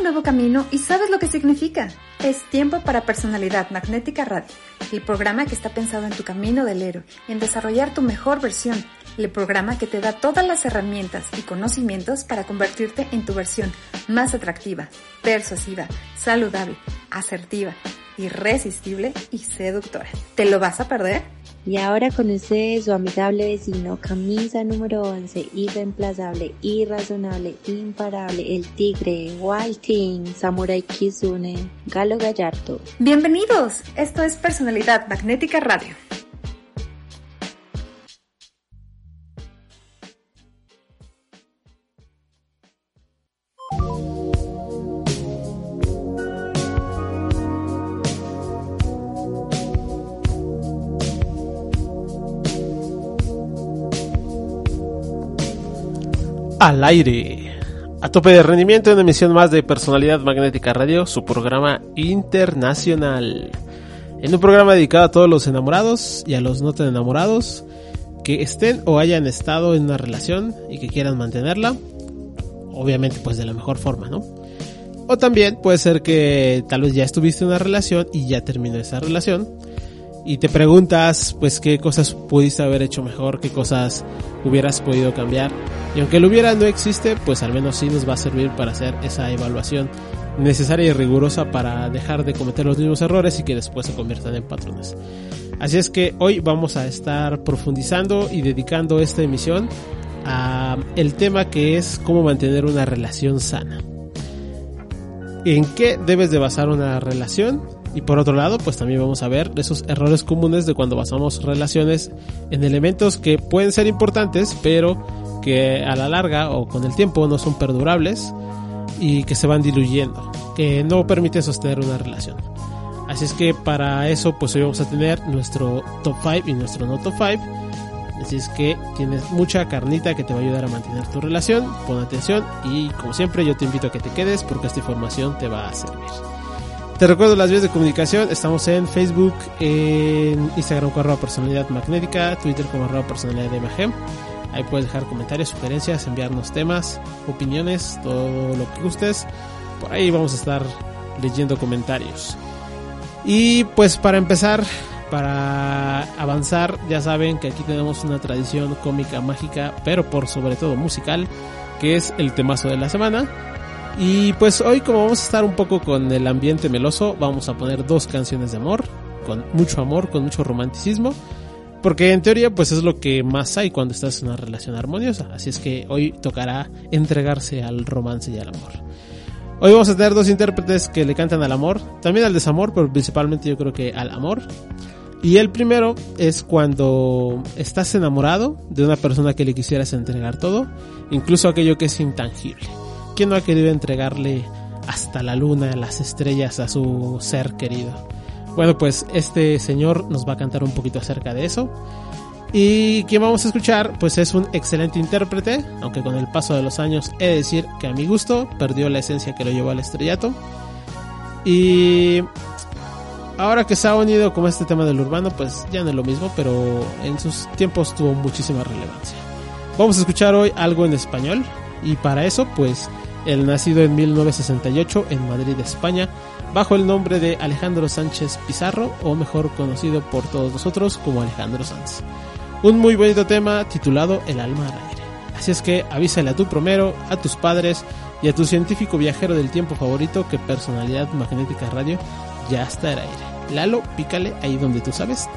un nuevo camino y sabes lo que significa. Es tiempo para Personalidad Magnética Radio, el programa que está pensado en tu camino del héroe, en desarrollar tu mejor versión, el programa que te da todas las herramientas y conocimientos para convertirte en tu versión más atractiva, persuasiva, saludable, asertiva, irresistible y seductora. ¿Te lo vas a perder? Y ahora con ustedes su amigable vecino, camisa número 11, irreemplazable, irrazonable, imparable, el tigre, Walting, Samurai Kizune, Galo Gallardo. Bienvenidos, esto es Personalidad Magnética Radio. Al aire. A tope de rendimiento, una emisión más de Personalidad Magnética Radio, su programa internacional. En un programa dedicado a todos los enamorados y a los no tan enamorados que estén o hayan estado en una relación y que quieran mantenerla. Obviamente, pues de la mejor forma, ¿no? O también puede ser que tal vez ya estuviste en una relación y ya terminó esa relación y te preguntas pues qué cosas pudiste haber hecho mejor, qué cosas hubieras podido cambiar. Y aunque lo hubiera no existe, pues al menos sí nos va a servir para hacer esa evaluación necesaria y rigurosa para dejar de cometer los mismos errores y que después se conviertan en patrones. Así es que hoy vamos a estar profundizando y dedicando esta emisión a el tema que es cómo mantener una relación sana. ¿En qué debes de basar una relación? Y por otro lado, pues también vamos a ver esos errores comunes de cuando basamos relaciones en elementos que pueden ser importantes, pero que a la larga o con el tiempo no son perdurables y que se van diluyendo, que no permiten sostener una relación. Así es que para eso pues hoy vamos a tener nuestro top 5 y nuestro no top 5. Así es que tienes mucha carnita que te va a ayudar a mantener tu relación. Pon atención y como siempre yo te invito a que te quedes porque esta información te va a servir. Te recuerdo las vías de comunicación. Estamos en Facebook, en Instagram como arroba personalidad magnética, Twitter como arroba personalidad de imagen. Ahí puedes dejar comentarios, sugerencias, enviarnos temas, opiniones, todo lo que gustes. Por ahí vamos a estar leyendo comentarios. Y pues para empezar, para avanzar, ya saben que aquí tenemos una tradición cómica mágica, pero por sobre todo musical, que es el temazo de la semana. Y pues hoy como vamos a estar un poco con el ambiente meloso, vamos a poner dos canciones de amor, con mucho amor, con mucho romanticismo, porque en teoría pues es lo que más hay cuando estás en una relación armoniosa, así es que hoy tocará entregarse al romance y al amor. Hoy vamos a tener dos intérpretes que le cantan al amor, también al desamor, pero principalmente yo creo que al amor. Y el primero es cuando estás enamorado de una persona que le quisieras entregar todo, incluso aquello que es intangible. ¿Quién no ha querido entregarle hasta la luna, las estrellas a su ser querido? Bueno, pues este señor nos va a cantar un poquito acerca de eso. Y quien vamos a escuchar, pues es un excelente intérprete, aunque con el paso de los años he de decir que a mi gusto perdió la esencia que lo llevó al estrellato. Y ahora que se ha unido con este tema del urbano, pues ya no es lo mismo, pero en sus tiempos tuvo muchísima relevancia. Vamos a escuchar hoy algo en español y para eso, pues el nacido en 1968 en Madrid, España, bajo el nombre de Alejandro Sánchez Pizarro, o mejor conocido por todos nosotros como Alejandro Sanz. Un muy bonito tema titulado El alma al aire. Así es que avísale a tu promero, a tus padres y a tu científico viajero del tiempo favorito que Personalidad Magnética Radio ya está al aire. Lalo, pícale ahí donde tú sabes,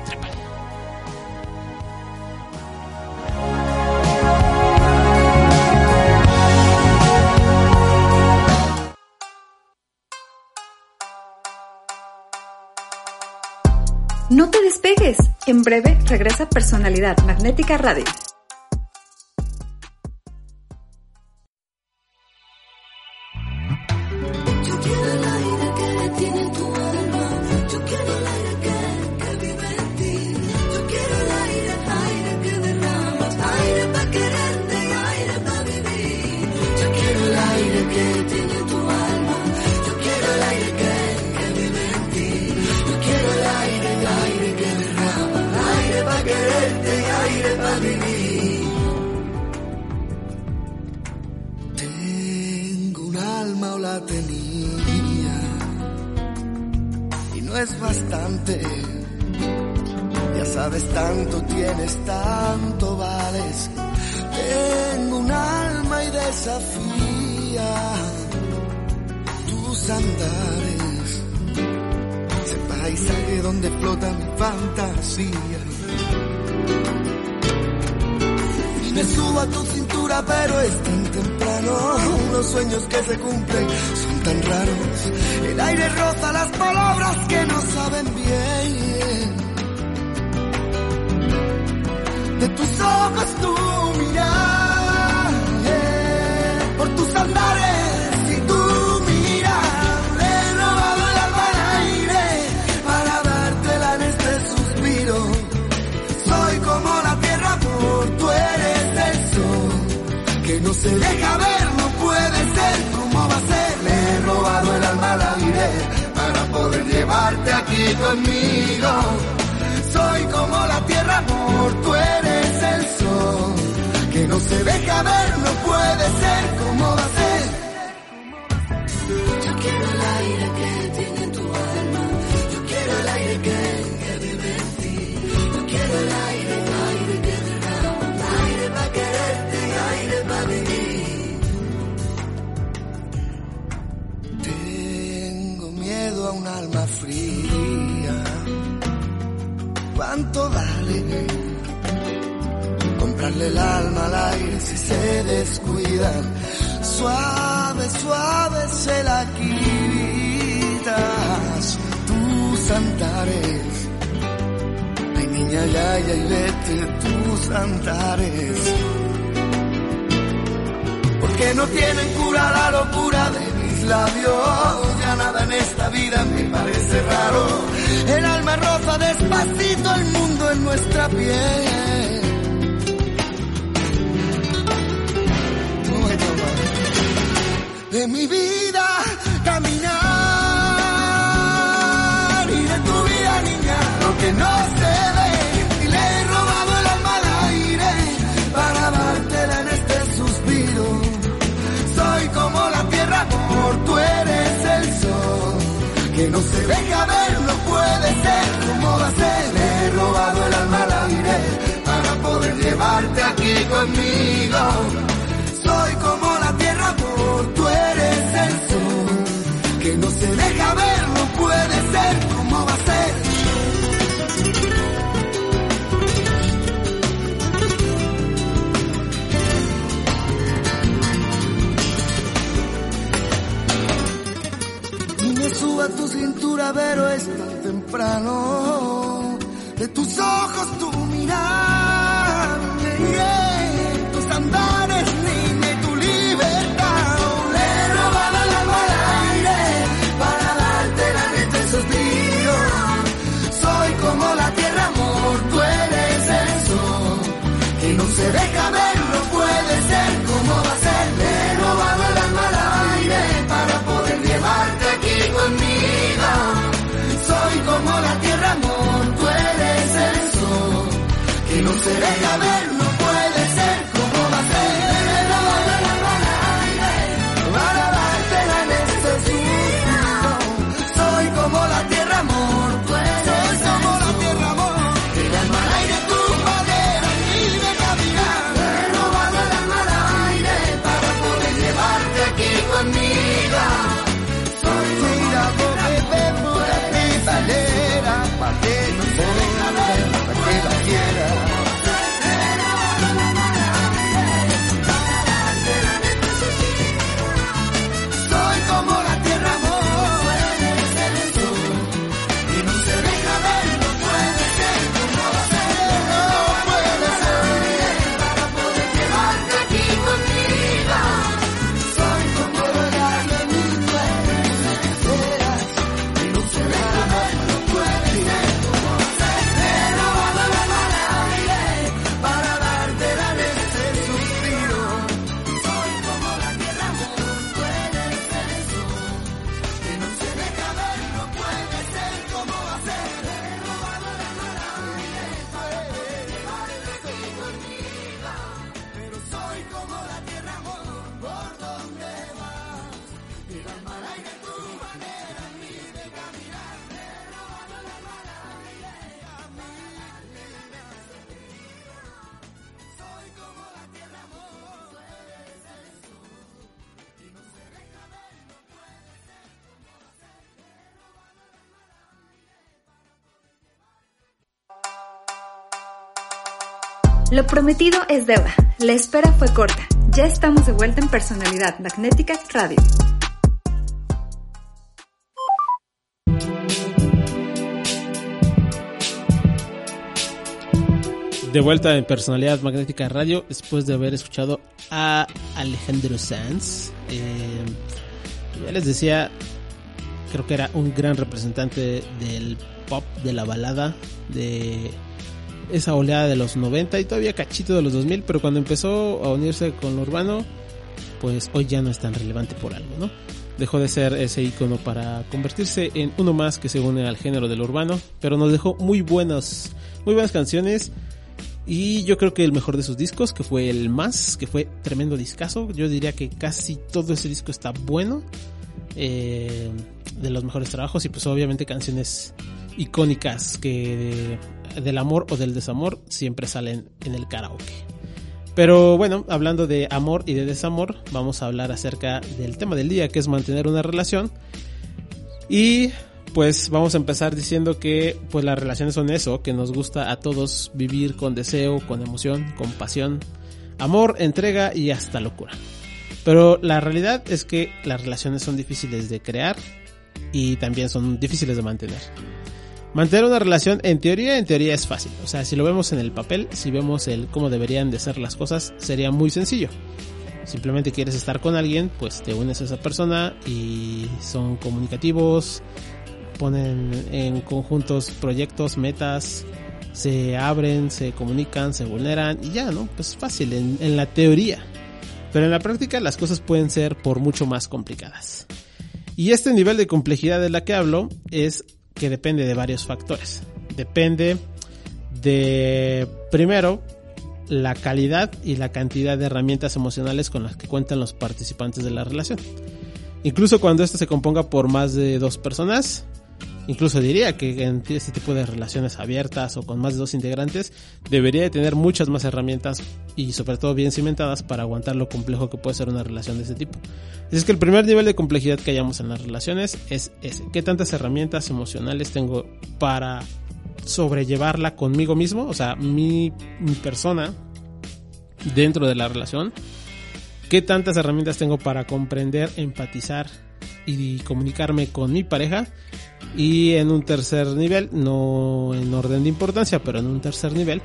No te despegues. En breve regresa Personalidad Magnética Radio. aquí conmigo. Soy como la tierra, amor, tú eres el sol. Que no se deja ver, no puede ser como tanto vale comprarle el alma al aire si se descuidan. Suave, suave se la quitas tus antares. Ay, niña, ya, ya, y vete tus antares. Porque no tienen cura la locura de labios. Ya nada en esta vida me parece raro. El alma roza despacito el mundo en nuestra piel. De mi vida caminar y de tu vida niña, lo que no no se deja ver, no puede ser, como va a ser, le he robado el alma al aire para poder llevarte aquí conmigo. Prometido es deuda. La espera fue corta. Ya estamos de vuelta en Personalidad Magnética Radio. De vuelta en Personalidad Magnética Radio después de haber escuchado a Alejandro Sanz. Eh, ya les decía, creo que era un gran representante del pop, de la balada, de esa oleada de los 90 y todavía cachito de los 2000, pero cuando empezó a unirse con lo urbano, pues hoy ya no es tan relevante por algo, ¿no? Dejó de ser ese icono para convertirse en uno más que se une al género del urbano, pero nos dejó muy buenas, muy buenas canciones. Y yo creo que el mejor de sus discos, que fue el más, que fue tremendo discazo. Yo diría que casi todo ese disco está bueno. Eh, de los mejores trabajos y pues obviamente canciones icónicas que del amor o del desamor siempre salen en el karaoke. Pero bueno, hablando de amor y de desamor, vamos a hablar acerca del tema del día, que es mantener una relación. Y pues vamos a empezar diciendo que pues las relaciones son eso, que nos gusta a todos vivir con deseo, con emoción, con pasión, amor, entrega y hasta locura. Pero la realidad es que las relaciones son difíciles de crear y también son difíciles de mantener. Mantener una relación en teoría, en teoría es fácil. O sea, si lo vemos en el papel, si vemos el cómo deberían de ser las cosas, sería muy sencillo. Simplemente quieres estar con alguien, pues te unes a esa persona y son comunicativos, ponen en conjuntos proyectos, metas, se abren, se comunican, se vulneran y ya, ¿no? Pues fácil en, en la teoría. Pero en la práctica las cosas pueden ser por mucho más complicadas. Y este nivel de complejidad de la que hablo es que depende de varios factores. Depende de, primero, la calidad y la cantidad de herramientas emocionales con las que cuentan los participantes de la relación. Incluso cuando esto se componga por más de dos personas, incluso diría que en este tipo de relaciones abiertas o con más de dos integrantes, debería de tener muchas más herramientas y sobre todo bien cimentadas para aguantar lo complejo que puede ser una relación de este tipo. Es que el primer nivel de complejidad que hayamos en las relaciones es ese. ¿Qué tantas herramientas emocionales tengo para sobrellevarla conmigo mismo? O sea, mi, mi persona dentro de la relación. ¿Qué tantas herramientas tengo para comprender, empatizar y comunicarme con mi pareja? Y en un tercer nivel, no en orden de importancia, pero en un tercer nivel,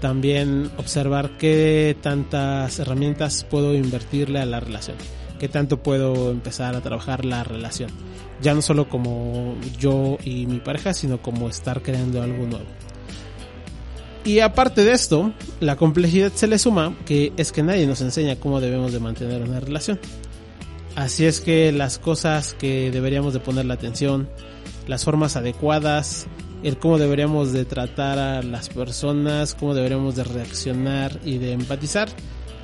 también observar qué tantas herramientas puedo invertirle a la relación qué tanto puedo empezar a trabajar la relación. Ya no solo como yo y mi pareja, sino como estar creando algo nuevo. Y aparte de esto, la complejidad se le suma que es que nadie nos enseña cómo debemos de mantener una relación. Así es que las cosas que deberíamos de poner la atención, las formas adecuadas, el cómo deberíamos de tratar a las personas, cómo deberíamos de reaccionar y de empatizar,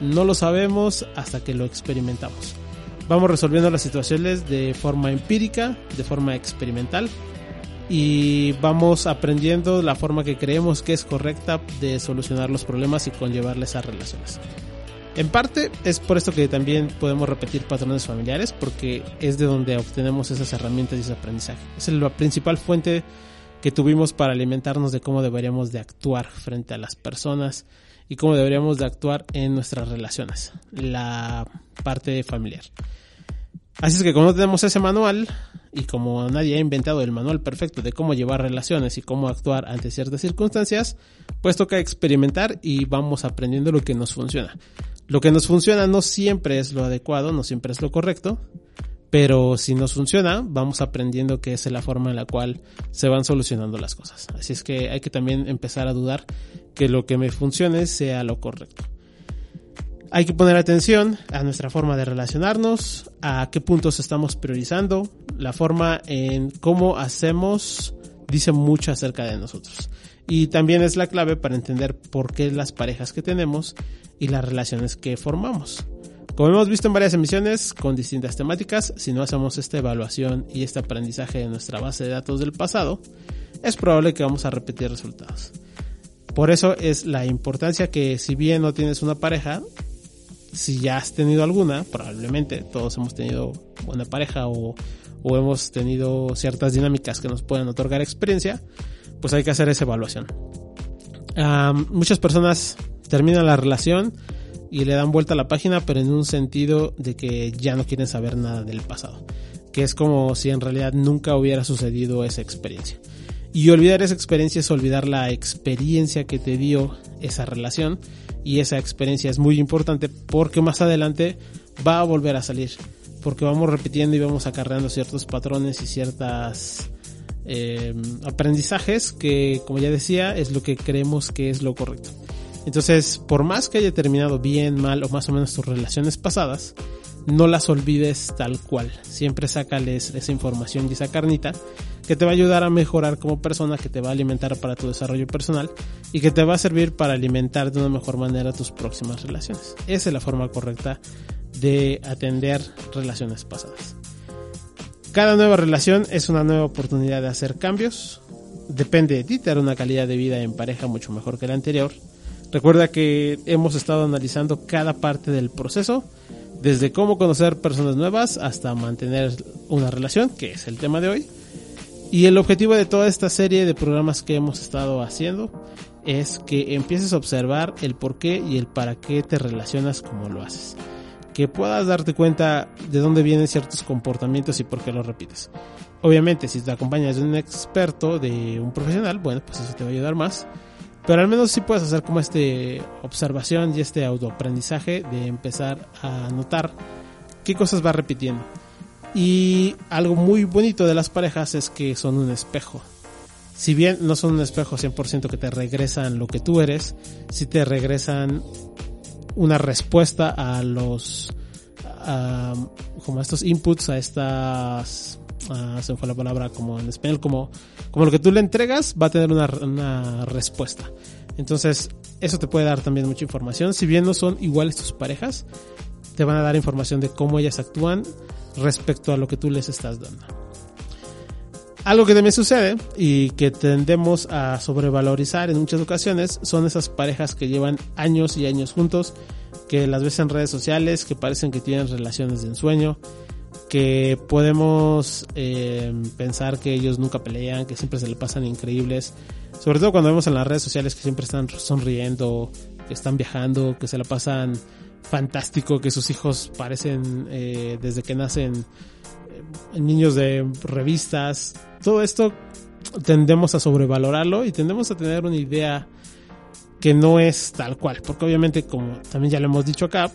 no lo sabemos hasta que lo experimentamos. Vamos resolviendo las situaciones de forma empírica, de forma experimental y vamos aprendiendo la forma que creemos que es correcta de solucionar los problemas y conllevarles a relaciones. En parte es por esto que también podemos repetir patrones familiares porque es de donde obtenemos esas herramientas y ese aprendizaje. Es la principal fuente que tuvimos para alimentarnos de cómo deberíamos de actuar frente a las personas y cómo deberíamos de actuar en nuestras relaciones, la parte familiar. Así es que como no tenemos ese manual y como nadie ha inventado el manual perfecto de cómo llevar relaciones y cómo actuar ante ciertas circunstancias, pues toca experimentar y vamos aprendiendo lo que nos funciona. Lo que nos funciona no siempre es lo adecuado, no siempre es lo correcto, pero si nos funciona, vamos aprendiendo que es la forma en la cual se van solucionando las cosas. Así es que hay que también empezar a dudar que lo que me funcione sea lo correcto. Hay que poner atención a nuestra forma de relacionarnos, a qué puntos estamos priorizando, la forma en cómo hacemos dice mucho acerca de nosotros. Y también es la clave para entender por qué las parejas que tenemos y las relaciones que formamos. Como hemos visto en varias emisiones con distintas temáticas, si no hacemos esta evaluación y este aprendizaje de nuestra base de datos del pasado, es probable que vamos a repetir resultados. Por eso es la importancia que si bien no tienes una pareja, si ya has tenido alguna, probablemente todos hemos tenido una pareja o, o hemos tenido ciertas dinámicas que nos pueden otorgar experiencia, pues hay que hacer esa evaluación. muchas personas terminan la relación y le dan vuelta a la página, pero en un sentido de que ya no quieren saber nada del pasado. Que es como si en realidad nunca hubiera sucedido esa experiencia. Y olvidar esa experiencia es olvidar la experiencia que te dio esa relación. Y esa experiencia es muy importante porque más adelante va a volver a salir. Porque vamos repitiendo y vamos acarreando ciertos patrones y ciertas eh, aprendizajes que, como ya decía, es lo que creemos que es lo correcto. Entonces, por más que haya terminado bien, mal o más o menos tus relaciones pasadas, no las olvides tal cual. Siempre sácales esa información y esa carnita que te va a ayudar a mejorar como persona, que te va a alimentar para tu desarrollo personal y que te va a servir para alimentar de una mejor manera tus próximas relaciones. Esa es la forma correcta de atender relaciones pasadas. Cada nueva relación es una nueva oportunidad de hacer cambios. Depende de ti tener una calidad de vida en pareja mucho mejor que la anterior Recuerda que hemos estado analizando cada parte del proceso, desde cómo conocer personas nuevas hasta mantener una relación, que es el tema de hoy. Y el objetivo de toda esta serie de programas que hemos estado haciendo es que empieces a observar el por qué y el para qué te relacionas como lo haces. Que puedas darte cuenta de dónde vienen ciertos comportamientos y por qué los repites. Obviamente, si te acompañas de un experto, de un profesional, bueno, pues eso te va a ayudar más. Pero al menos sí puedes hacer como este observación y este autoaprendizaje de empezar a notar qué cosas va repitiendo. Y algo muy bonito de las parejas es que son un espejo. Si bien no son un espejo 100% que te regresan lo que tú eres, sí te regresan una respuesta a los como a estos inputs, a estas uh, se fue la palabra como en español, como, como lo que tú le entregas va a tener una, una respuesta. Entonces, eso te puede dar también mucha información. Si bien no son iguales tus parejas, te van a dar información de cómo ellas actúan respecto a lo que tú les estás dando. Algo que también sucede y que tendemos a sobrevalorizar en muchas ocasiones son esas parejas que llevan años y años juntos, que las ves en redes sociales, que parecen que tienen relaciones de ensueño, que podemos eh, pensar que ellos nunca pelean, que siempre se le pasan increíbles, sobre todo cuando vemos en las redes sociales que siempre están sonriendo, que están viajando, que se la pasan fantástico, que sus hijos parecen eh, desde que nacen niños de revistas, todo esto tendemos a sobrevalorarlo y tendemos a tener una idea que no es tal cual, porque obviamente como también ya lo hemos dicho acá,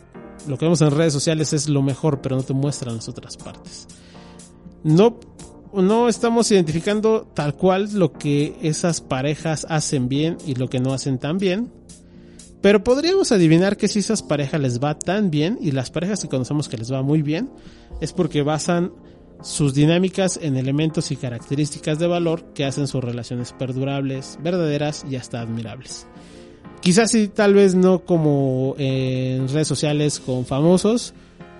lo que vemos en redes sociales es lo mejor, pero no te muestran las otras partes. No, no estamos identificando tal cual lo que esas parejas hacen bien y lo que no hacen tan bien. Pero podríamos adivinar que si esas parejas les va tan bien y las parejas que conocemos que les va muy bien, es porque basan sus dinámicas en elementos y características de valor que hacen sus relaciones perdurables, verdaderas y hasta admirables. Quizás sí, tal vez no como en redes sociales con famosos,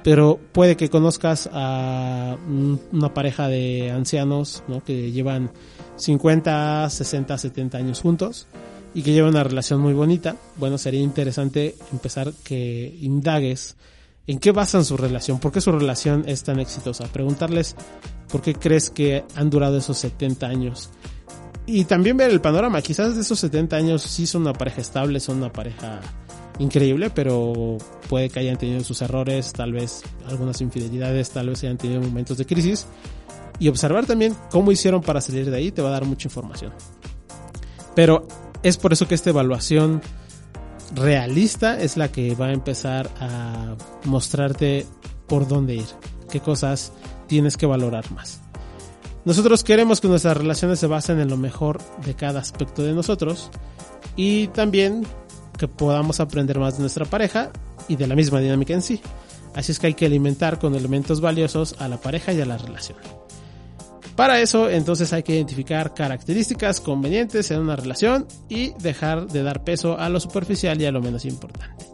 pero puede que conozcas a una pareja de ancianos ¿no? que llevan 50, 60, 70 años juntos y que llevan una relación muy bonita. Bueno, sería interesante empezar que indagues en qué basan su relación, por qué su relación es tan exitosa. Preguntarles por qué crees que han durado esos 70 años y también ver el panorama. Quizás de esos 70 años sí son una pareja estable, son una pareja increíble, pero puede que hayan tenido sus errores, tal vez algunas infidelidades, tal vez hayan tenido momentos de crisis. Y observar también cómo hicieron para salir de ahí te va a dar mucha información. Pero es por eso que esta evaluación realista es la que va a empezar a mostrarte por dónde ir, qué cosas tienes que valorar más. Nosotros queremos que nuestras relaciones se basen en lo mejor de cada aspecto de nosotros y también que podamos aprender más de nuestra pareja y de la misma dinámica en sí. Así es que hay que alimentar con elementos valiosos a la pareja y a la relación. Para eso, entonces hay que identificar características convenientes en una relación y dejar de dar peso a lo superficial y a lo menos importante.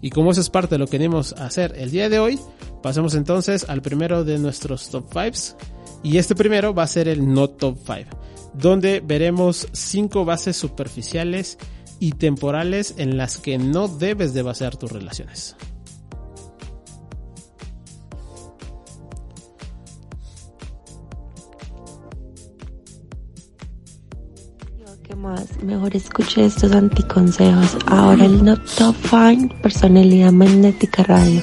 Y como eso es parte de lo que venimos a hacer el día de hoy, pasemos entonces al primero de nuestros top 5 y este primero va a ser el No Top 5, donde veremos 5 bases superficiales y temporales en las que no debes de basar tus relaciones. Más, mejor escuche estos anticonsejos. Ahora el Not Top Fine, Personalidad Magnética Radio.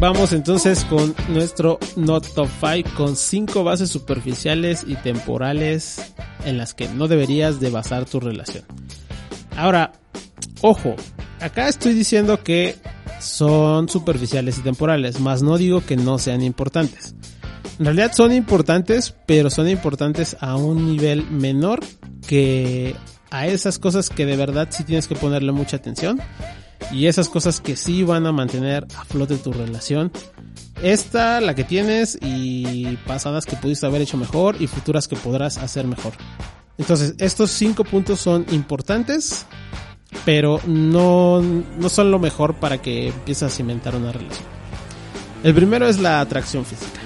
Vamos entonces con nuestro Not Top 5 con 5 bases superficiales y temporales en las que no deberías de basar tu relación. Ahora, ojo, acá estoy diciendo que son superficiales y temporales, más no digo que no sean importantes. En realidad son importantes, pero son importantes a un nivel menor que a esas cosas que de verdad sí tienes que ponerle mucha atención y esas cosas que sí van a mantener a flote tu relación. Esta, la que tienes y pasadas que pudiste haber hecho mejor y futuras que podrás hacer mejor. Entonces, estos cinco puntos son importantes, pero no, no son lo mejor para que empieces a cimentar una relación. El primero es la atracción física.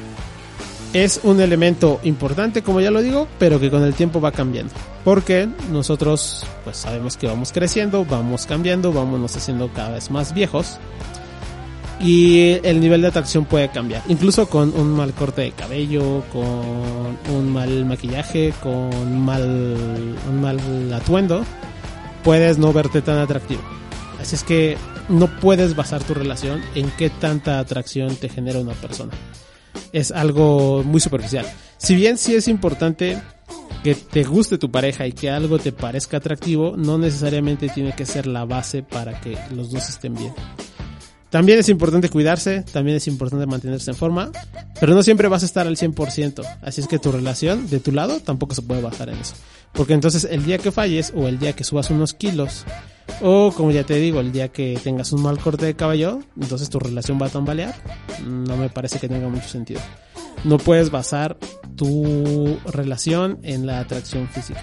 Es un elemento importante, como ya lo digo, pero que con el tiempo va cambiando. Porque nosotros, pues sabemos que vamos creciendo, vamos cambiando, vamos haciendo cada vez más viejos. Y el nivel de atracción puede cambiar. Incluso con un mal corte de cabello, con un mal maquillaje, con mal, un mal atuendo, puedes no verte tan atractivo. Así es que no puedes basar tu relación en qué tanta atracción te genera una persona es algo muy superficial. Si bien sí es importante que te guste tu pareja y que algo te parezca atractivo, no necesariamente tiene que ser la base para que los dos estén bien. También es importante cuidarse, también es importante mantenerse en forma, pero no siempre vas a estar al 100%, así es que tu relación de tu lado tampoco se puede basar en eso. Porque entonces el día que falles o el día que subas unos kilos o como ya te digo, el día que tengas un mal corte de cabello, entonces tu relación va a tambalear. No me parece que tenga mucho sentido. No puedes basar tu relación en la atracción física.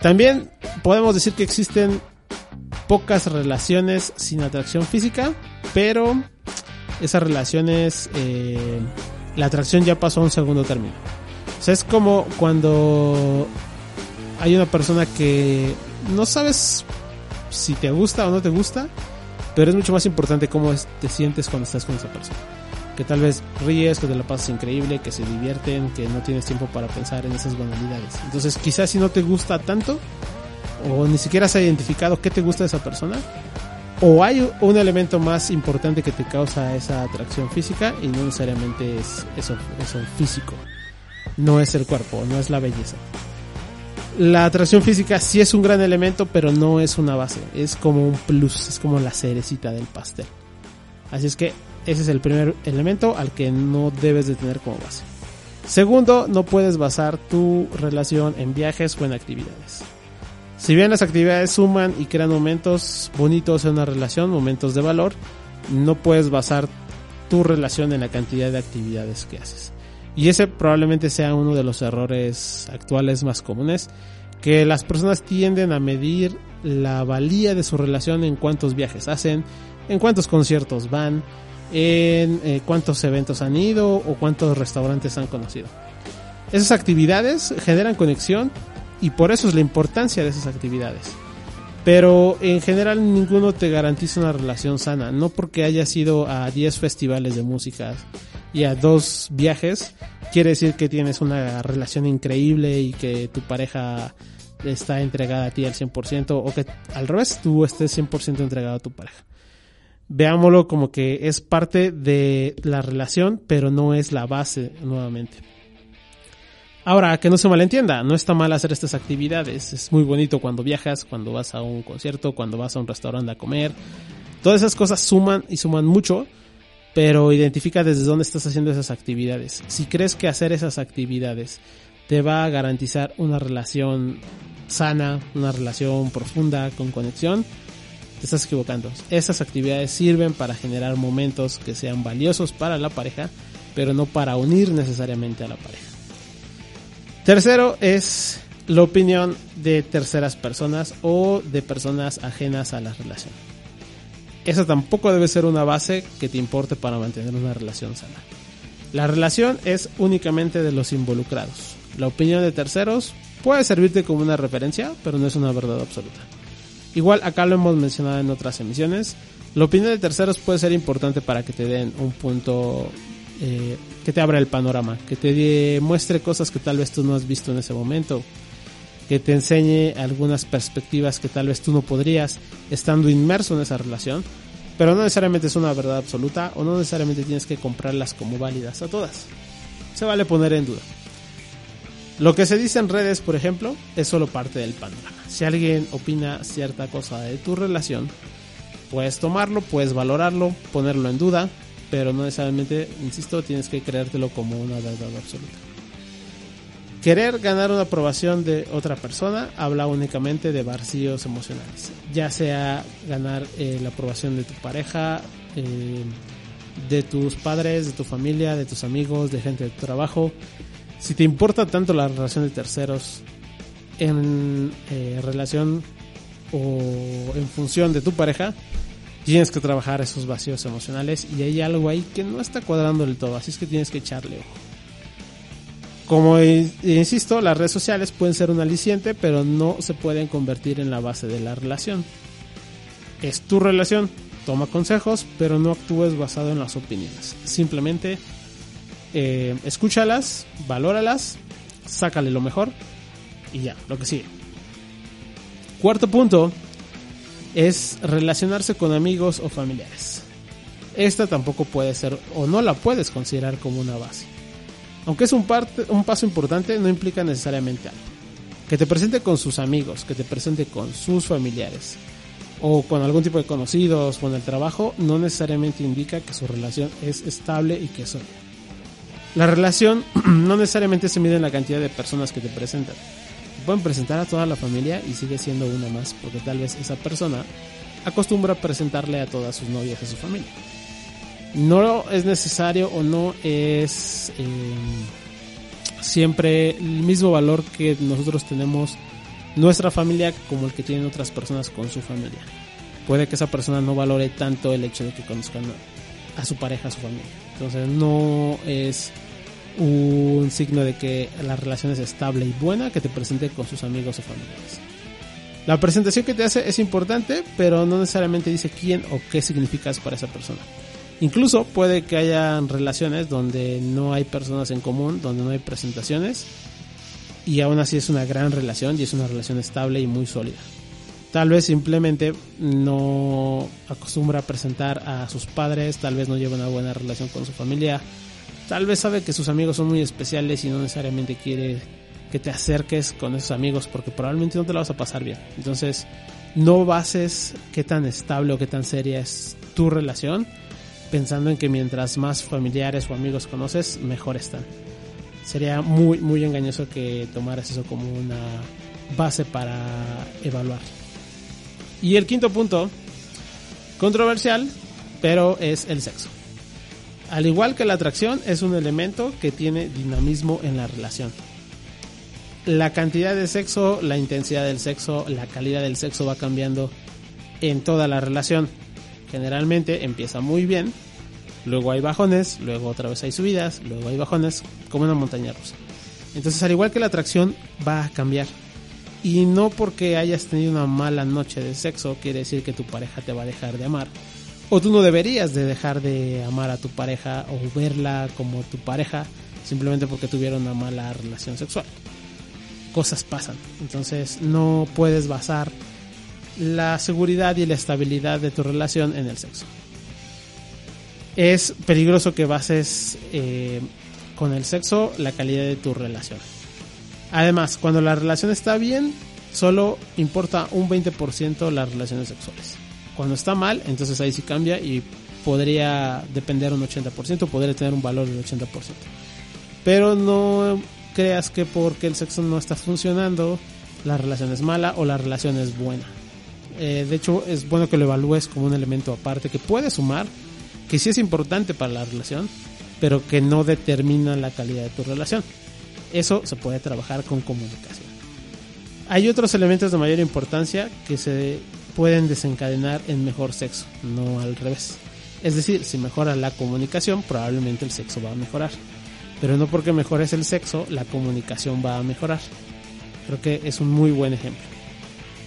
También podemos decir que existen pocas relaciones sin atracción física, pero esas relaciones, eh, la atracción ya pasó a un segundo término. O sea, es como cuando hay una persona que no sabes si te gusta o no te gusta, pero es mucho más importante cómo te sientes cuando estás con esa persona. Que tal vez ríes, que te la pasas increíble, que se divierten, que no tienes tiempo para pensar en esas banalidades. Entonces quizás si no te gusta tanto, o ni siquiera has identificado qué te gusta de esa persona, o hay un elemento más importante que te causa esa atracción física y no necesariamente es eso, eso físico. No es el cuerpo, no es la belleza la atracción física sí es un gran elemento, pero no es una base. Es como un plus, es como la cerecita del pastel. Así es que ese es el primer elemento al que no debes de tener como base. Segundo, no puedes basar tu relación en viajes o en actividades. Si bien las actividades suman y crean momentos bonitos en una relación, momentos de valor, no puedes basar tu relación en la cantidad de actividades que haces. Y ese probablemente sea uno de los errores actuales más comunes, que las personas tienden a medir la valía de su relación en cuántos viajes hacen, en cuántos conciertos van, en eh, cuántos eventos han ido o cuántos restaurantes han conocido. Esas actividades generan conexión y por eso es la importancia de esas actividades. Pero en general ninguno te garantiza una relación sana, no porque hayas ido a 10 festivales de música y a dos viajes, quiere decir que tienes una relación increíble y que tu pareja está entregada a ti al 100% o que al revés tú estés 100% entregado a tu pareja. Veámoslo como que es parte de la relación, pero no es la base nuevamente. Ahora, que no se malentienda, no está mal hacer estas actividades. Es muy bonito cuando viajas, cuando vas a un concierto, cuando vas a un restaurante a comer. Todas esas cosas suman y suman mucho, pero identifica desde dónde estás haciendo esas actividades. Si crees que hacer esas actividades te va a garantizar una relación sana, una relación profunda con conexión, te estás equivocando. Esas actividades sirven para generar momentos que sean valiosos para la pareja, pero no para unir necesariamente a la pareja. Tercero es la opinión de terceras personas o de personas ajenas a la relación esa tampoco debe ser una base que te importe para mantener una relación sana. La relación es únicamente de los involucrados. La opinión de terceros Puede servirte como una referencia, pero no es una verdad absoluta. Igual acá lo hemos mencionado en otras emisiones. La opinión de terceros puede ser importante para que te den un punto eh, que te abra el panorama, que te demuestre cosas que tal vez tú no has visto en ese momento, que te enseñe algunas perspectivas que tal vez tú no podrías estando inmerso en esa relación, pero no necesariamente es una verdad absoluta o no necesariamente tienes que comprarlas como válidas a todas. Se vale poner en duda. Lo que se dice en redes, por ejemplo, es solo parte del panorama. Si alguien opina cierta cosa de tu relación, puedes tomarlo, puedes valorarlo, ponerlo en duda, pero no necesariamente, insisto, tienes que creértelo como una verdad absoluta. Querer ganar una aprobación de otra persona habla únicamente de vacíos emocionales, ya sea ganar eh, la aprobación de tu pareja, eh, de tus padres, de tu familia, de tus amigos, de gente de tu trabajo, si te importa tanto la relación de terceros en eh, relación o en función de tu pareja, tienes que trabajar esos vacíos emocionales y hay algo ahí que no está cuadrando del todo, así es que tienes que echarle ojo. Como insisto, las redes sociales pueden ser un aliciente, pero no se pueden convertir en la base de la relación. Es tu relación, toma consejos, pero no actúes basado en las opiniones. Simplemente eh, escúchalas, valóralas, sácale lo mejor y ya, lo que sigue. Cuarto punto es relacionarse con amigos o familiares. Esta tampoco puede ser o no la puedes considerar como una base. Aunque es un, parte, un paso importante, no implica necesariamente algo. Que te presente con sus amigos, que te presente con sus familiares o con algún tipo de conocidos en el trabajo, no necesariamente indica que su relación es estable y que es la relación no necesariamente se mide en la cantidad de personas que te presentan. Pueden presentar a toda la familia y sigue siendo una más, porque tal vez esa persona acostumbra a presentarle a todas sus novias a su familia. No es necesario o no es em, siempre el mismo valor que nosotros tenemos nuestra familia como el que tienen otras personas con su familia. Puede que esa persona no valore tanto el hecho de que conozcan a su pareja, a su familia. Entonces no es un signo de que la relación es estable y buena que te presente con sus amigos o familiares. La presentación que te hace es importante, pero no necesariamente dice quién o qué significas para esa persona. Incluso puede que haya relaciones donde no hay personas en común, donde no hay presentaciones, y aún así es una gran relación y es una relación estable y muy sólida. Tal vez simplemente no acostumbra a presentar a sus padres, tal vez no lleva una buena relación con su familia, Tal vez sabe que sus amigos son muy especiales y no necesariamente quiere que te acerques con esos amigos porque probablemente no te lo vas a pasar bien. Entonces, no bases qué tan estable o qué tan seria es tu relación pensando en que mientras más familiares o amigos conoces, mejor están. Sería muy, muy engañoso que tomaras eso como una base para evaluar. Y el quinto punto, controversial, pero es el sexo. Al igual que la atracción, es un elemento que tiene dinamismo en la relación. La cantidad de sexo, la intensidad del sexo, la calidad del sexo va cambiando en toda la relación. Generalmente empieza muy bien, luego hay bajones, luego otra vez hay subidas, luego hay bajones, como una montaña rusa. Entonces, al igual que la atracción, va a cambiar. Y no porque hayas tenido una mala noche de sexo quiere decir que tu pareja te va a dejar de amar o tú no deberías de dejar de amar a tu pareja o verla como tu pareja simplemente porque tuvieron una mala relación sexual. Cosas pasan. Entonces no puedes basar la seguridad y la estabilidad de tu relación en el sexo. Es peligroso que bases eh, con el sexo la calidad de tu relación. Además, cuando la relación está bien, solo importa un 20% las relaciones sexuales. Cuando está mal, entonces ahí sí cambia y podría depender un 80%, podría tener un valor del 80%. Pero no creas que porque el sexo no está funcionando, la relación es mala o la relación es buena. Eh, de hecho, es bueno que lo evalúes como un elemento aparte que puede sumar, que sí es importante para la relación, pero que no determina la calidad de tu relación. Eso se puede trabajar con comunicación. Hay otros elementos de mayor importancia que se pueden desencadenar en mejor sexo, no al revés. Es decir, si mejora la comunicación, probablemente el sexo va a mejorar. Pero no porque mejores el sexo, la comunicación va a mejorar. Creo que es un muy buen ejemplo.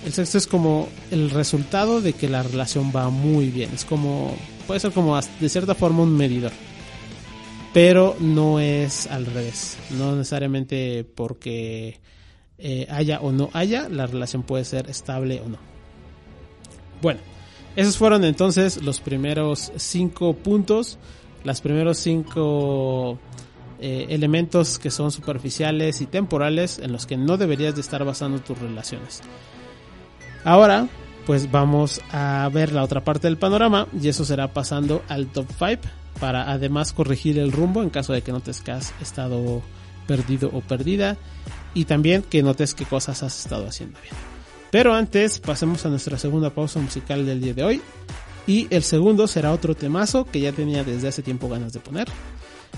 El sexto es como el resultado de que la relación va muy bien. Es como, puede ser como de cierta forma un medidor. Pero no es al revés. No necesariamente porque eh, haya o no haya, la relación puede ser estable o no. Bueno, esos fueron entonces los primeros cinco puntos. Los primeros cinco eh, elementos que son superficiales y temporales en los que no deberías de estar basando tus relaciones. Ahora, pues vamos a ver la otra parte del panorama y eso será pasando al top 5 para además corregir el rumbo en caso de que notes que has estado perdido o perdida y también que notes qué cosas has estado haciendo bien. Pero antes pasemos a nuestra segunda pausa musical del día de hoy y el segundo será otro temazo que ya tenía desde hace tiempo ganas de poner.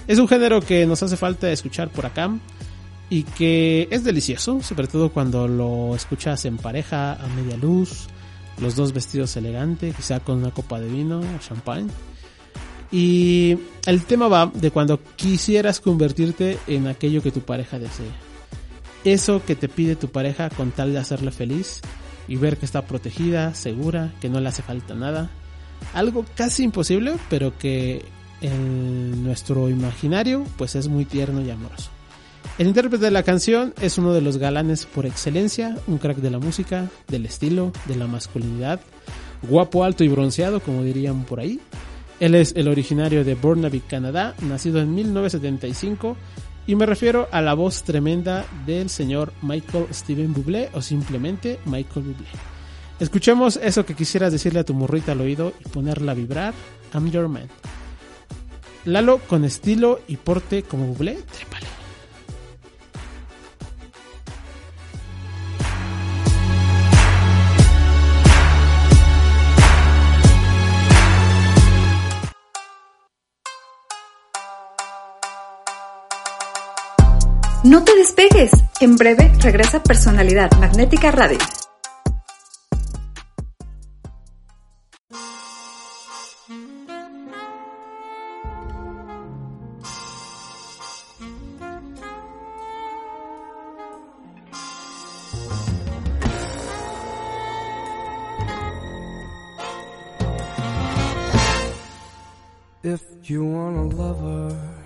Es un género que nos hace falta escuchar por acá y que es delicioso, sobre todo cuando lo escuchas en pareja a media luz, los dos vestidos elegantes, quizá con una copa de vino o champán. Y el tema va de cuando quisieras convertirte en aquello que tu pareja desea. Eso que te pide tu pareja con tal de hacerle feliz y ver que está protegida, segura, que no le hace falta nada. Algo casi imposible, pero que en nuestro imaginario pues es muy tierno y amoroso. El intérprete de la canción es uno de los galanes por excelencia, un crack de la música, del estilo, de la masculinidad, guapo, alto y bronceado, como dirían por ahí. Él es el originario de Burnaby, Canadá, nacido en 1975, y me refiero a la voz tremenda del señor Michael Steven Bublé o simplemente Michael Bublé. Escuchemos eso que quisieras decirle a tu morrita al oído y ponerla a vibrar. I'm your man. Lalo con estilo y porte como Bublé, trépale. Despegues. En breve regresa Personalidad Magnética Radio. If you want a lover,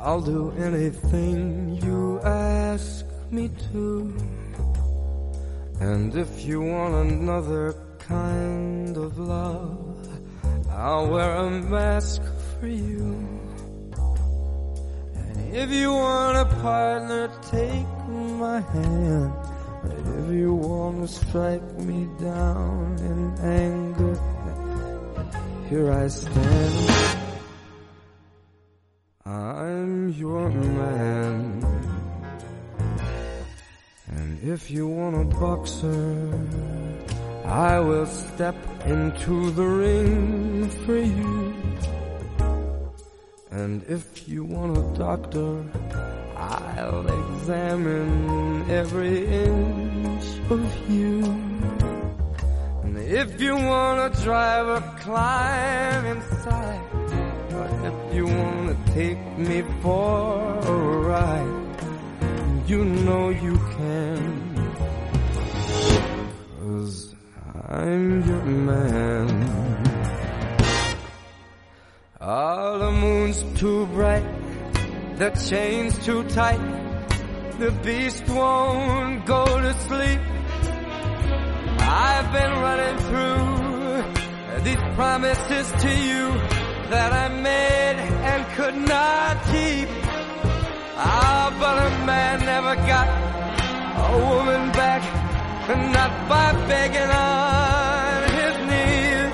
I'll do anything you ask me to. And if you want another kind of love, I'll wear a mask for you. And if you want a partner, take my hand. And if you want to strike me down in anger, here I stand. If you want a boxer, I will step into the ring for you. And if you want a doctor, I'll examine every inch of you. And if you want a driver, climb inside. But if you wanna take me for a ride, you know you can. I'm your man. Ah, the moon's too bright, the chain's too tight, the beast won't go to sleep. I've been running through these promises to you that I made and could not keep. Ah, but a man never got a woman back, not by begging on his knees.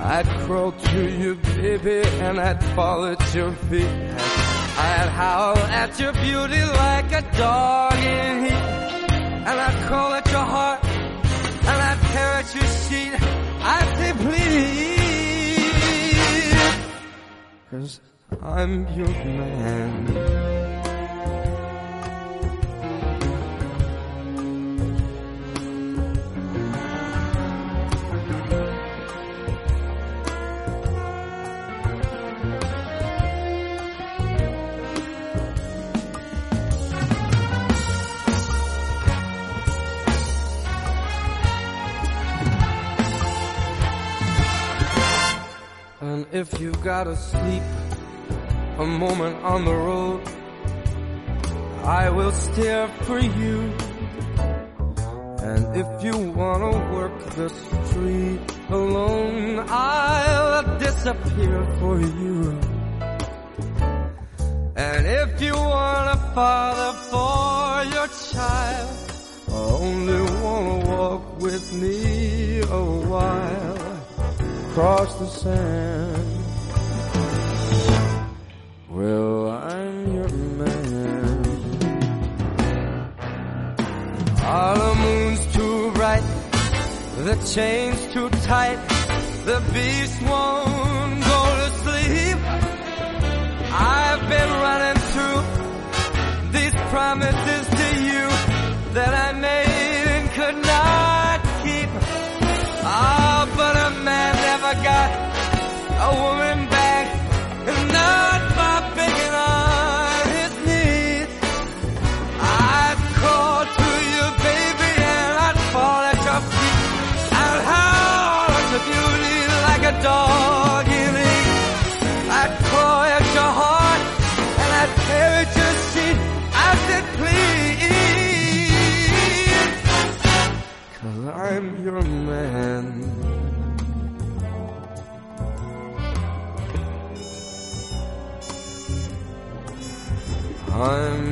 I'd crawl to you, baby, and I'd fall at your feet. I'd howl at your beauty like a dog in heat. And I'd crawl at your heart, and I'd tear at your sheet. I'd say, please. Cause I'm your man. If you gotta sleep a moment on the road, I will steer for you. And if you wanna work the street alone, I'll disappear for you. And if you want a father for your child, only wanna walk with me a while across the sand. Chain's too tight, the beast won't go to sleep. I've been running through these promises to you that I made and could not keep. Ah, but a man never got a woman I'm your man. I'm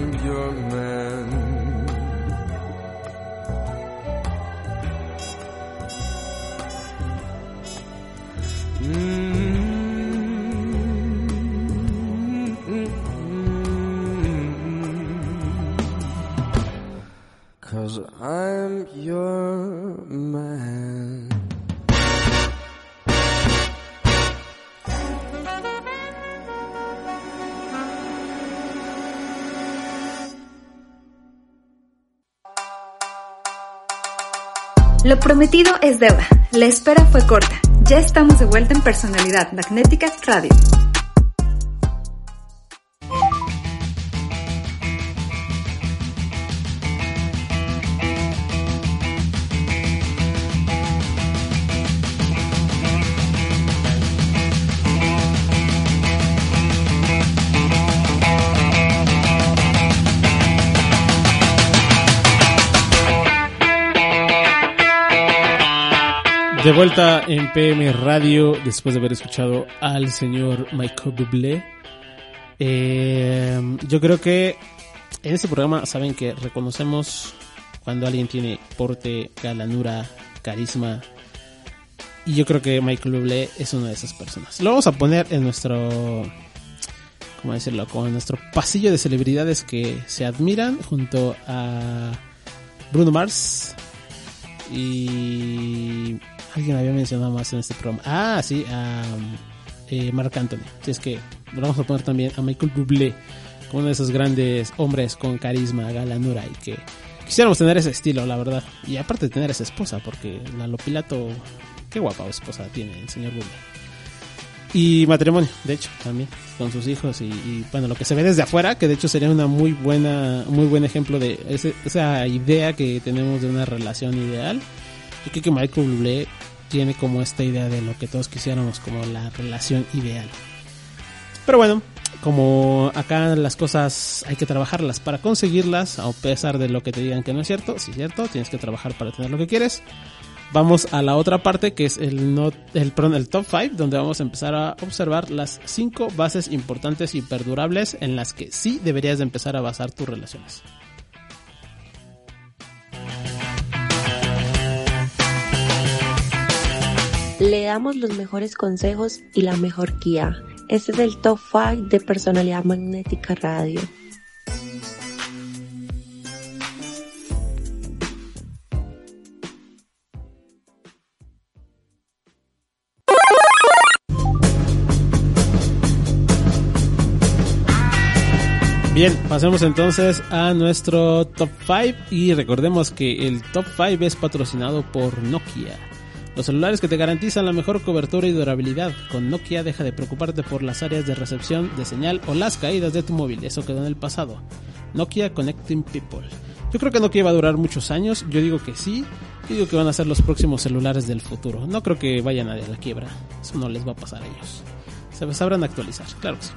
prometido es deuda. La espera fue corta. Ya estamos de vuelta en Personalidad Magnética Radio. De vuelta en PM Radio, después de haber escuchado al señor Michael Bublé. Eh, yo creo que en este programa saben que reconocemos cuando alguien tiene porte, galanura, carisma. Y yo creo que Michael Bublé es una de esas personas. Lo vamos a poner en nuestro, ¿cómo decirlo? Como nuestro pasillo de celebridades que se admiran junto a Bruno Mars y alguien había mencionado más en este programa. Ah, sí, a eh, Marc Anthony. Si es que vamos a poner también a Michael Bublé como uno de esos grandes hombres con carisma, galanura y que quisiéramos tener ese estilo, la verdad. Y aparte de tener esa esposa, porque la Lopilato, qué guapa esposa tiene el señor Bublé. Y matrimonio, de hecho, también, con sus hijos y, y, bueno, lo que se ve desde afuera, que de hecho sería una muy buena, muy buen ejemplo de ese, esa idea que tenemos de una relación ideal. Yo creo que Michael Bublé tiene como esta idea de lo que todos quisiéramos como la relación ideal. Pero bueno, como acá las cosas hay que trabajarlas para conseguirlas, a pesar de lo que te digan que no es cierto, sí es cierto, tienes que trabajar para tener lo que quieres. Vamos a la otra parte que es el, el, el top 5, donde vamos a empezar a observar las 5 bases importantes y perdurables en las que sí deberías de empezar a basar tus relaciones. Le damos los mejores consejos y la mejor guía. Este es el top 5 de Personalidad Magnética Radio. Bien, pasemos entonces a nuestro top 5 y recordemos que el top 5 es patrocinado por Nokia. Los celulares que te garantizan la mejor cobertura y durabilidad. Con Nokia deja de preocuparte por las áreas de recepción de señal o las caídas de tu móvil, eso quedó en el pasado. Nokia Connecting People. Yo creo que Nokia va a durar muchos años, yo digo que sí, yo digo que van a ser los próximos celulares del futuro. No creo que vayan a la quiebra, eso no les va a pasar a ellos. se sabrán actualizar, claro que sí.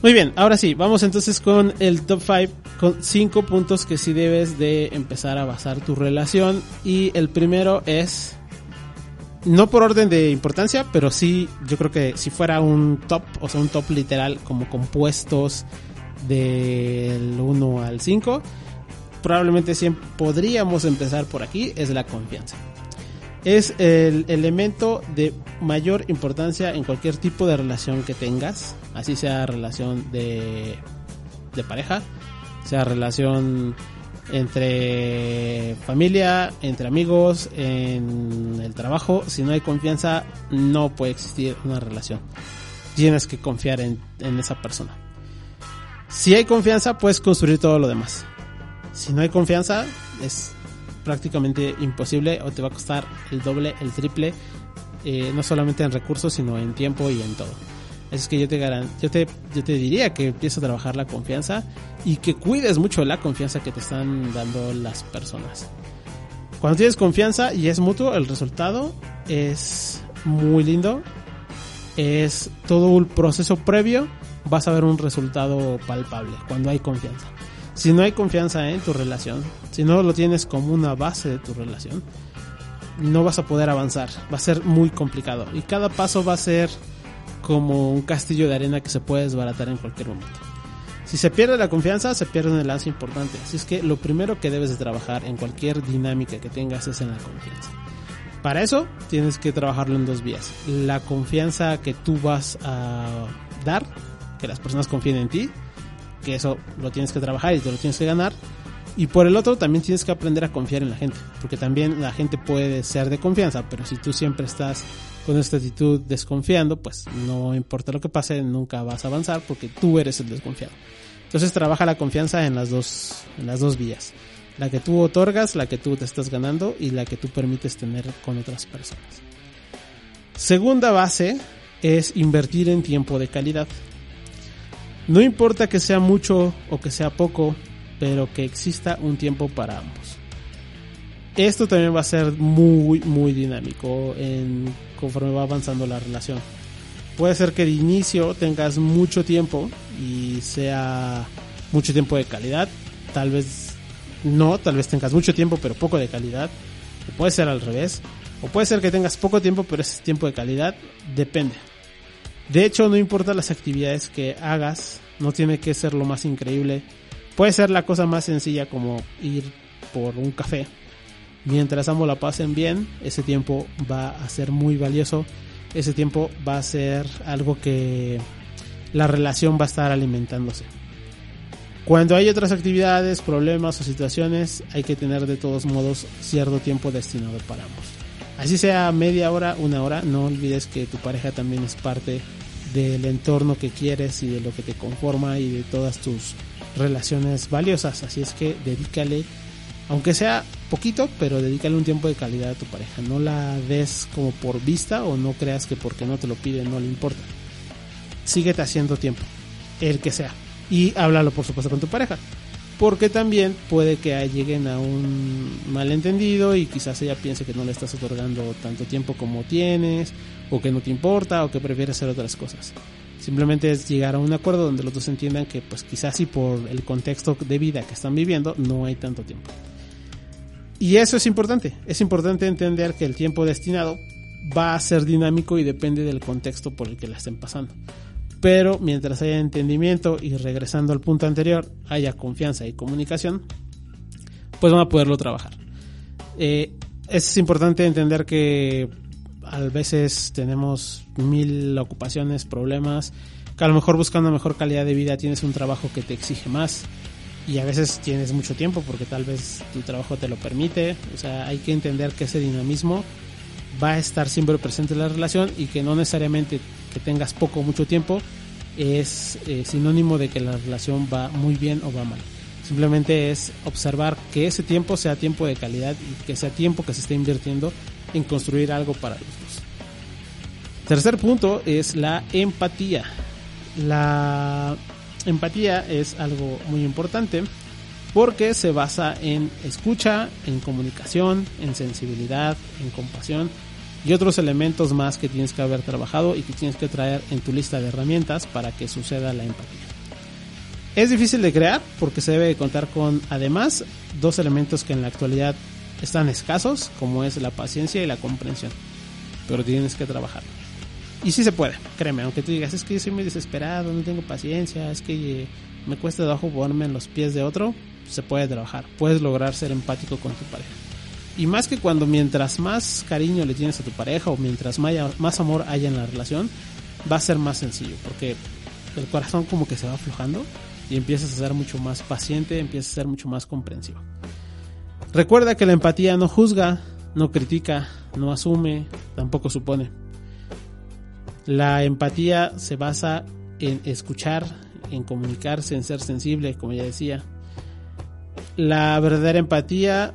Muy bien, ahora sí, vamos entonces con el top 5, con 5 puntos que sí debes de empezar a basar tu relación. Y el primero es, no por orden de importancia, pero sí, yo creo que si fuera un top, o sea, un top literal como compuestos del 1 al 5, probablemente siempre podríamos empezar por aquí, es la confianza. Es el elemento de mayor importancia en cualquier tipo de relación que tengas, así sea relación de, de pareja, sea relación entre familia, entre amigos, en el trabajo. Si no hay confianza, no puede existir una relación. Tienes que confiar en, en esa persona. Si hay confianza, puedes construir todo lo demás. Si no hay confianza, es prácticamente imposible o te va a costar el doble, el triple, eh, no solamente en recursos, sino en tiempo y en todo. Es que yo te, yo te, yo te diría que empieces a trabajar la confianza y que cuides mucho la confianza que te están dando las personas. Cuando tienes confianza y es mutuo, el resultado es muy lindo. Es todo un proceso previo, vas a ver un resultado palpable cuando hay confianza. Si no hay confianza en tu relación, si no lo tienes como una base de tu relación, no vas a poder avanzar. Va a ser muy complicado. Y cada paso va a ser como un castillo de arena que se puede desbaratar en cualquier momento. Si se pierde la confianza, se pierde un enlace importante. Así es que lo primero que debes de trabajar en cualquier dinámica que tengas es en la confianza. Para eso tienes que trabajarlo en dos vías. La confianza que tú vas a dar, que las personas confíen en ti, que eso lo tienes que trabajar y te lo tienes que ganar. Y por el otro también tienes que aprender a confiar en la gente, porque también la gente puede ser de confianza, pero si tú siempre estás con esta actitud desconfiando, pues no importa lo que pase, nunca vas a avanzar porque tú eres el desconfiado. Entonces trabaja la confianza en las dos, en las dos vías. La que tú otorgas, la que tú te estás ganando y la que tú permites tener con otras personas. Segunda base es invertir en tiempo de calidad. No importa que sea mucho o que sea poco, pero que exista un tiempo para ambos. Esto también va a ser muy, muy dinámico en, conforme va avanzando la relación. Puede ser que de inicio tengas mucho tiempo y sea mucho tiempo de calidad. Tal vez no, tal vez tengas mucho tiempo pero poco de calidad. O puede ser al revés. O puede ser que tengas poco tiempo pero es tiempo de calidad. Depende. De hecho, no importa las actividades que hagas, no tiene que ser lo más increíble. Puede ser la cosa más sencilla como ir por un café. Mientras ambos la pasen bien, ese tiempo va a ser muy valioso. Ese tiempo va a ser algo que la relación va a estar alimentándose. Cuando hay otras actividades, problemas o situaciones, hay que tener de todos modos cierto tiempo destinado para ambos. Así sea media hora, una hora, no olvides que tu pareja también es parte del entorno que quieres y de lo que te conforma y de todas tus relaciones valiosas. Así es que dedícale, aunque sea poquito, pero dedícale un tiempo de calidad a tu pareja. No la des como por vista o no creas que porque no te lo pide no le importa. Síguete haciendo tiempo, el que sea. Y háblalo por supuesto con tu pareja. Porque también puede que lleguen a un malentendido y quizás ella piense que no le estás otorgando tanto tiempo como tienes o que no te importa o que prefieres hacer otras cosas. Simplemente es llegar a un acuerdo donde los dos entiendan que pues quizás si por el contexto de vida que están viviendo no hay tanto tiempo. Y eso es importante, es importante entender que el tiempo destinado va a ser dinámico y depende del contexto por el que la estén pasando. Pero mientras haya entendimiento y regresando al punto anterior, haya confianza y comunicación, pues van a poderlo trabajar. Eh, es importante entender que a veces tenemos mil ocupaciones, problemas, que a lo mejor buscando mejor calidad de vida tienes un trabajo que te exige más y a veces tienes mucho tiempo porque tal vez tu trabajo te lo permite. O sea, hay que entender que ese dinamismo va a estar siempre presente en la relación y que no necesariamente que tengas poco o mucho tiempo es eh, sinónimo de que la relación va muy bien o va mal. Simplemente es observar que ese tiempo sea tiempo de calidad y que sea tiempo que se esté invirtiendo en construir algo para los dos. Tercer punto es la empatía. La empatía es algo muy importante porque se basa en escucha, en comunicación, en sensibilidad, en compasión y otros elementos más que tienes que haber trabajado y que tienes que traer en tu lista de herramientas para que suceda la empatía. Es difícil de crear porque se debe contar con además dos elementos que en la actualidad están escasos, como es la paciencia y la comprensión. Pero tienes que trabajar. Y sí se puede, créeme, aunque tú digas, es que yo soy muy desesperado, no tengo paciencia, es que eh, me cuesta trabajo ponerme en los pies de otro, se puede trabajar. Puedes lograr ser empático con tu pareja. Y más que cuando mientras más cariño le tienes a tu pareja o mientras más amor haya en la relación, va a ser más sencillo, porque el corazón como que se va aflojando y empiezas a ser mucho más paciente, empiezas a ser mucho más comprensivo. Recuerda que la empatía no juzga, no critica, no asume, tampoco supone. La empatía se basa en escuchar, en comunicarse, en ser sensible, como ya decía. La verdadera empatía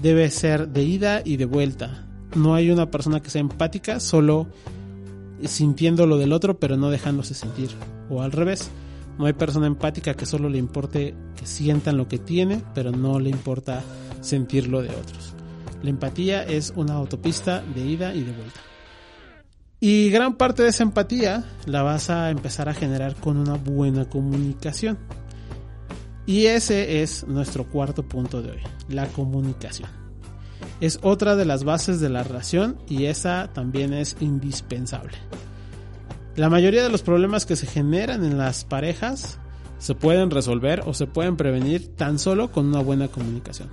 debe ser de ida y de vuelta. No hay una persona que sea empática solo sintiendo lo del otro, pero no dejándose sentir. O al revés, no hay persona empática que solo le importe que sientan lo que tiene, pero no le importa sentirlo de otros. La empatía es una autopista de ida y de vuelta. Y gran parte de esa empatía la vas a empezar a generar con una buena comunicación. Y ese es nuestro cuarto punto de hoy, la comunicación. Es otra de las bases de la relación y esa también es indispensable. La mayoría de los problemas que se generan en las parejas se pueden resolver o se pueden prevenir tan solo con una buena comunicación.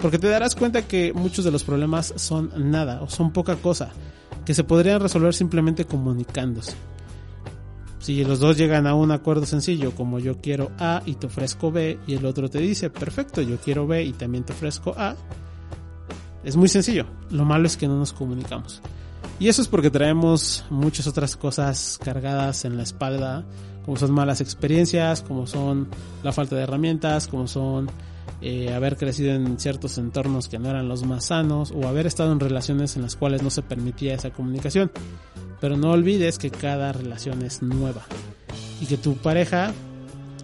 Porque te darás cuenta que muchos de los problemas son nada o son poca cosa, que se podrían resolver simplemente comunicándose. Si los dos llegan a un acuerdo sencillo, como yo quiero A y te ofrezco B, y el otro te dice, perfecto, yo quiero B y también te ofrezco A, es muy sencillo. Lo malo es que no nos comunicamos. Y eso es porque traemos muchas otras cosas cargadas en la espalda, como son malas experiencias, como son la falta de herramientas, como son eh, haber crecido en ciertos entornos que no eran los más sanos o haber estado en relaciones en las cuales no se permitía esa comunicación. Pero no olvides que cada relación es nueva y que tu pareja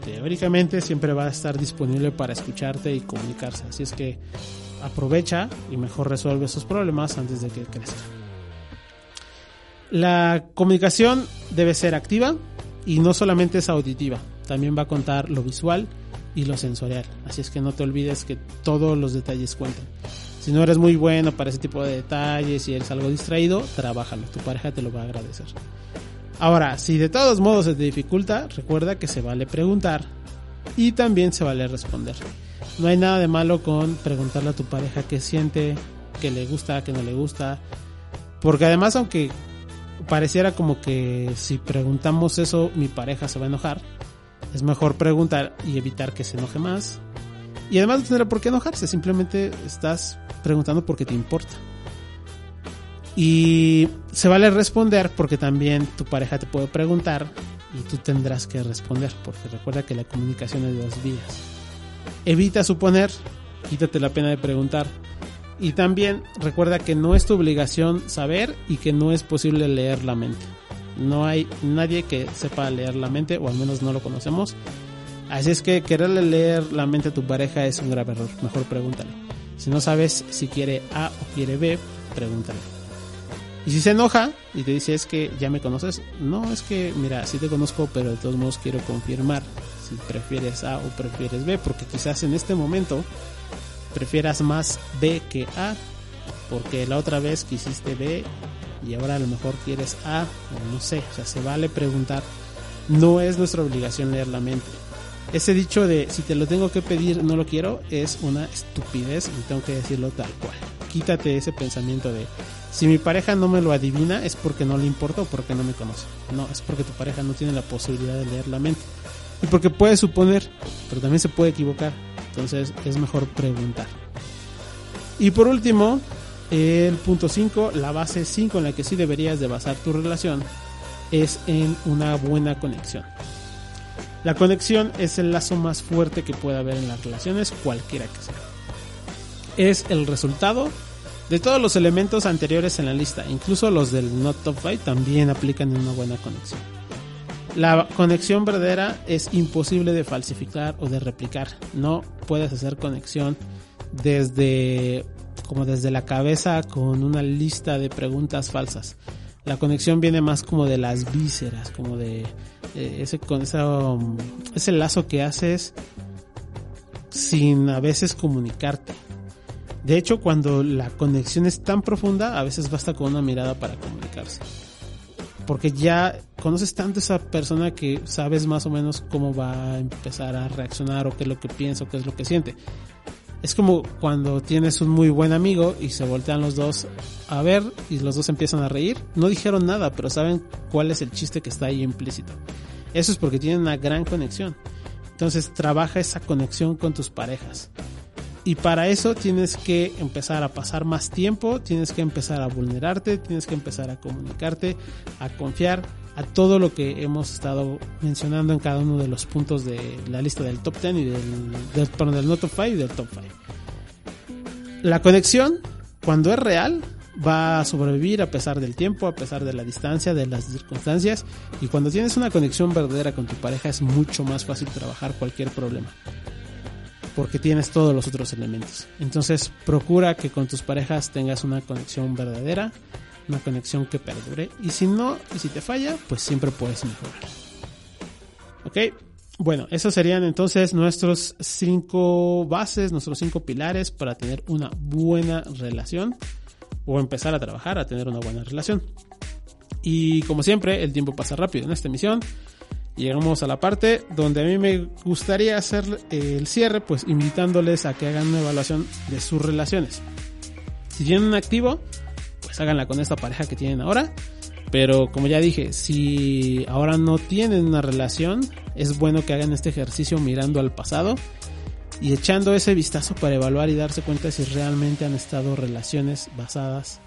teóricamente siempre va a estar disponible para escucharte y comunicarse. Así es que aprovecha y mejor resuelve esos problemas antes de que crezcan. La comunicación debe ser activa y no solamente es auditiva, también va a contar lo visual y lo sensorial. Así es que no te olvides que todos los detalles cuentan. Si no eres muy bueno para ese tipo de detalles y eres algo distraído, trabájalo, tu pareja te lo va a agradecer. Ahora, si de todos modos se te dificulta, recuerda que se vale preguntar y también se vale responder. No hay nada de malo con preguntarle a tu pareja qué siente, qué le gusta, qué no le gusta. Porque además, aunque pareciera como que si preguntamos eso, mi pareja se va a enojar, es mejor preguntar y evitar que se enoje más. Y además no tendrá por qué enojarse, simplemente estás preguntando porque te importa. Y se vale responder porque también tu pareja te puede preguntar y tú tendrás que responder, porque recuerda que la comunicación es de dos vías. Evita suponer, quítate la pena de preguntar. Y también recuerda que no es tu obligación saber y que no es posible leer la mente. No hay nadie que sepa leer la mente, o al menos no lo conocemos. Así es que quererle leer la mente a tu pareja es un grave error. Mejor pregúntale. Si no sabes si quiere A o quiere B, pregúntale. Y si se enoja y te dice es que ya me conoces, no es que mira, sí te conozco, pero de todos modos quiero confirmar si prefieres A o prefieres B, porque quizás en este momento prefieras más B que A, porque la otra vez quisiste B y ahora a lo mejor quieres A, o no sé, o sea, se vale preguntar. No es nuestra obligación leer la mente ese dicho de si te lo tengo que pedir no lo quiero es una estupidez y tengo que decirlo tal cual. Quítate ese pensamiento de si mi pareja no me lo adivina es porque no le importa o porque no me conoce. No, es porque tu pareja no tiene la posibilidad de leer la mente. Y porque puede suponer, pero también se puede equivocar. Entonces es mejor preguntar. Y por último, el punto 5, la base 5 en la que sí deberías de basar tu relación es en una buena conexión. La conexión es el lazo más fuerte que puede haber en las relaciones, cualquiera que sea. Es el resultado de todos los elementos anteriores en la lista, incluso los del Not Top 5 también aplican una buena conexión. La conexión verdadera es imposible de falsificar o de replicar. No puedes hacer conexión desde como desde la cabeza con una lista de preguntas falsas. La conexión viene más como de las vísceras, como de eh, ese con um, ese lazo que haces sin a veces comunicarte. De hecho, cuando la conexión es tan profunda, a veces basta con una mirada para comunicarse. Porque ya conoces tanto a esa persona que sabes más o menos cómo va a empezar a reaccionar o qué es lo que piensa o qué es lo que siente. Es como cuando tienes un muy buen amigo y se voltean los dos a ver y los dos empiezan a reír. No dijeron nada, pero saben cuál es el chiste que está ahí implícito. Eso es porque tienen una gran conexión. Entonces trabaja esa conexión con tus parejas. Y para eso tienes que empezar a pasar más tiempo, tienes que empezar a vulnerarte, tienes que empezar a comunicarte, a confiar, a todo lo que hemos estado mencionando en cada uno de los puntos de la lista del top 10 y del, del, del no top 5 y del top 5. La conexión, cuando es real, va a sobrevivir a pesar del tiempo, a pesar de la distancia, de las circunstancias. Y cuando tienes una conexión verdadera con tu pareja es mucho más fácil trabajar cualquier problema. Porque tienes todos los otros elementos. Entonces procura que con tus parejas tengas una conexión verdadera, una conexión que perdure. Y si no, y si te falla, pues siempre puedes mejorar. ¿Ok? Bueno, esos serían entonces nuestros cinco bases, nuestros cinco pilares para tener una buena relación o empezar a trabajar, a tener una buena relación. Y como siempre, el tiempo pasa rápido en esta emisión. Llegamos a la parte donde a mí me gustaría hacer el cierre, pues invitándoles a que hagan una evaluación de sus relaciones. Si tienen un activo, pues háganla con esta pareja que tienen ahora. Pero como ya dije, si ahora no tienen una relación, es bueno que hagan este ejercicio mirando al pasado y echando ese vistazo para evaluar y darse cuenta si realmente han estado relaciones basadas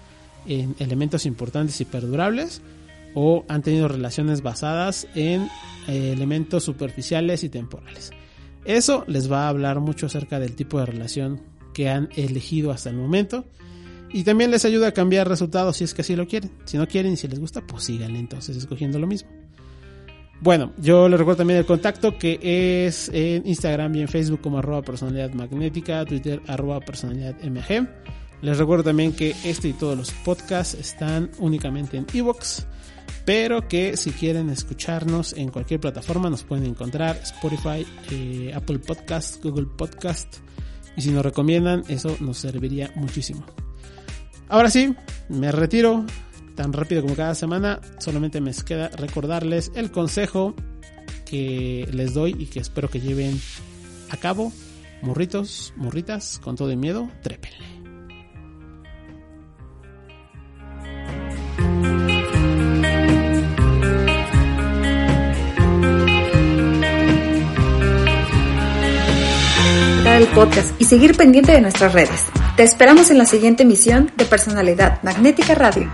en elementos importantes y perdurables o han tenido relaciones basadas en eh, elementos superficiales y temporales. Eso les va a hablar mucho acerca del tipo de relación que han elegido hasta el momento y también les ayuda a cambiar resultados si es que así lo quieren. Si no quieren y si les gusta, pues síganle entonces escogiendo lo mismo. Bueno, yo les recuerdo también el contacto que es en Instagram y en Facebook como arroba personalidad magnética, Twitter arroba personalidad mg. Les recuerdo también que este y todos los podcasts están únicamente en Evox, pero que si quieren escucharnos en cualquier plataforma nos pueden encontrar Spotify, eh, Apple Podcast, Google Podcast y si nos recomiendan eso nos serviría muchísimo. Ahora sí, me retiro tan rápido como cada semana. Solamente me queda recordarles el consejo que les doy y que espero que lleven a cabo. Morritos, morritas, con todo el miedo, trépenle. el podcast y seguir pendiente de nuestras redes. Te esperamos en la siguiente emisión de Personalidad Magnética Radio.